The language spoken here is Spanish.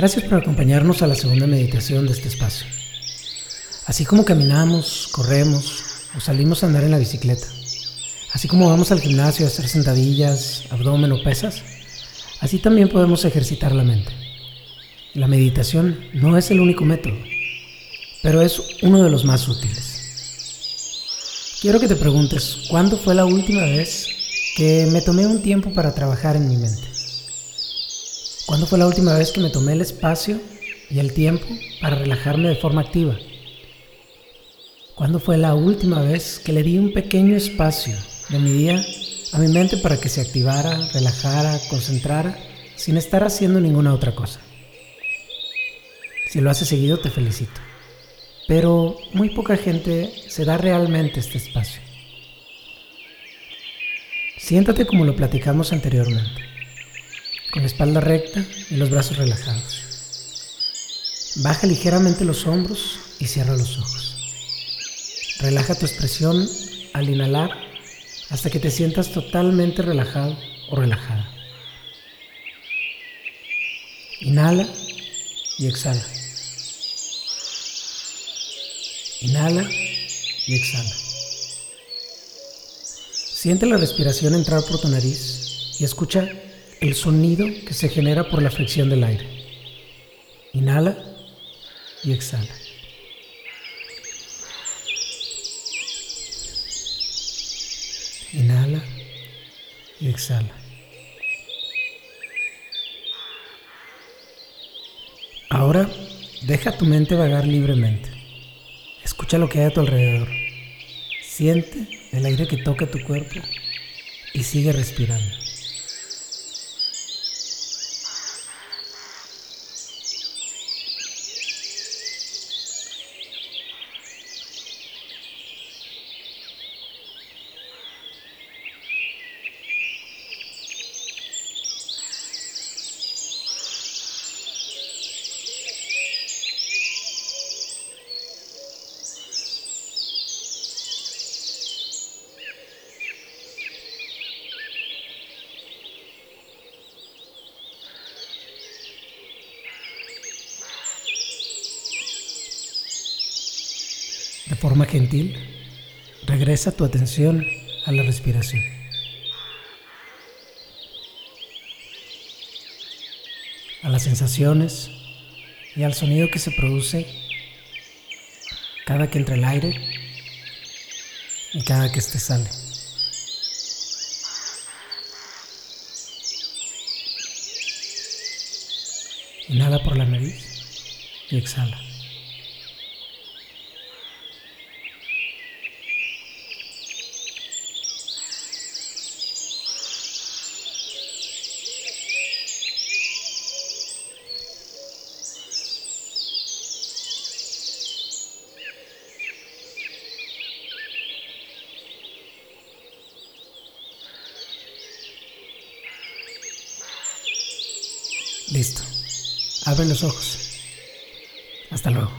Gracias por acompañarnos a la segunda meditación de este espacio. Así como caminamos, corremos o salimos a andar en la bicicleta, así como vamos al gimnasio a hacer sentadillas, abdomen o pesas, así también podemos ejercitar la mente. La meditación no es el único método, pero es uno de los más útiles. Quiero que te preguntes, ¿cuándo fue la última vez que me tomé un tiempo para trabajar en mi mente? ¿Cuándo fue la última vez que me tomé el espacio y el tiempo para relajarme de forma activa? ¿Cuándo fue la última vez que le di un pequeño espacio de mi día a mi mente para que se activara, relajara, concentrara, sin estar haciendo ninguna otra cosa? Si lo haces seguido, te felicito. Pero muy poca gente se da realmente este espacio. Siéntate como lo platicamos anteriormente con la espalda recta y los brazos relajados. Baja ligeramente los hombros y cierra los ojos. Relaja tu expresión al inhalar hasta que te sientas totalmente relajado o relajada. Inhala y exhala. Inhala y exhala. Siente la respiración entrar por tu nariz y escucha el sonido que se genera por la fricción del aire. Inhala y exhala. Inhala y exhala. Ahora deja tu mente vagar libremente. Escucha lo que hay a tu alrededor. Siente el aire que toca tu cuerpo y sigue respirando. De forma gentil, regresa tu atención a la respiración. A las sensaciones y al sonido que se produce cada que entra el aire y cada que éste sale. Inhala por la nariz y exhala. Listo. Abre los ojos. Hasta luego.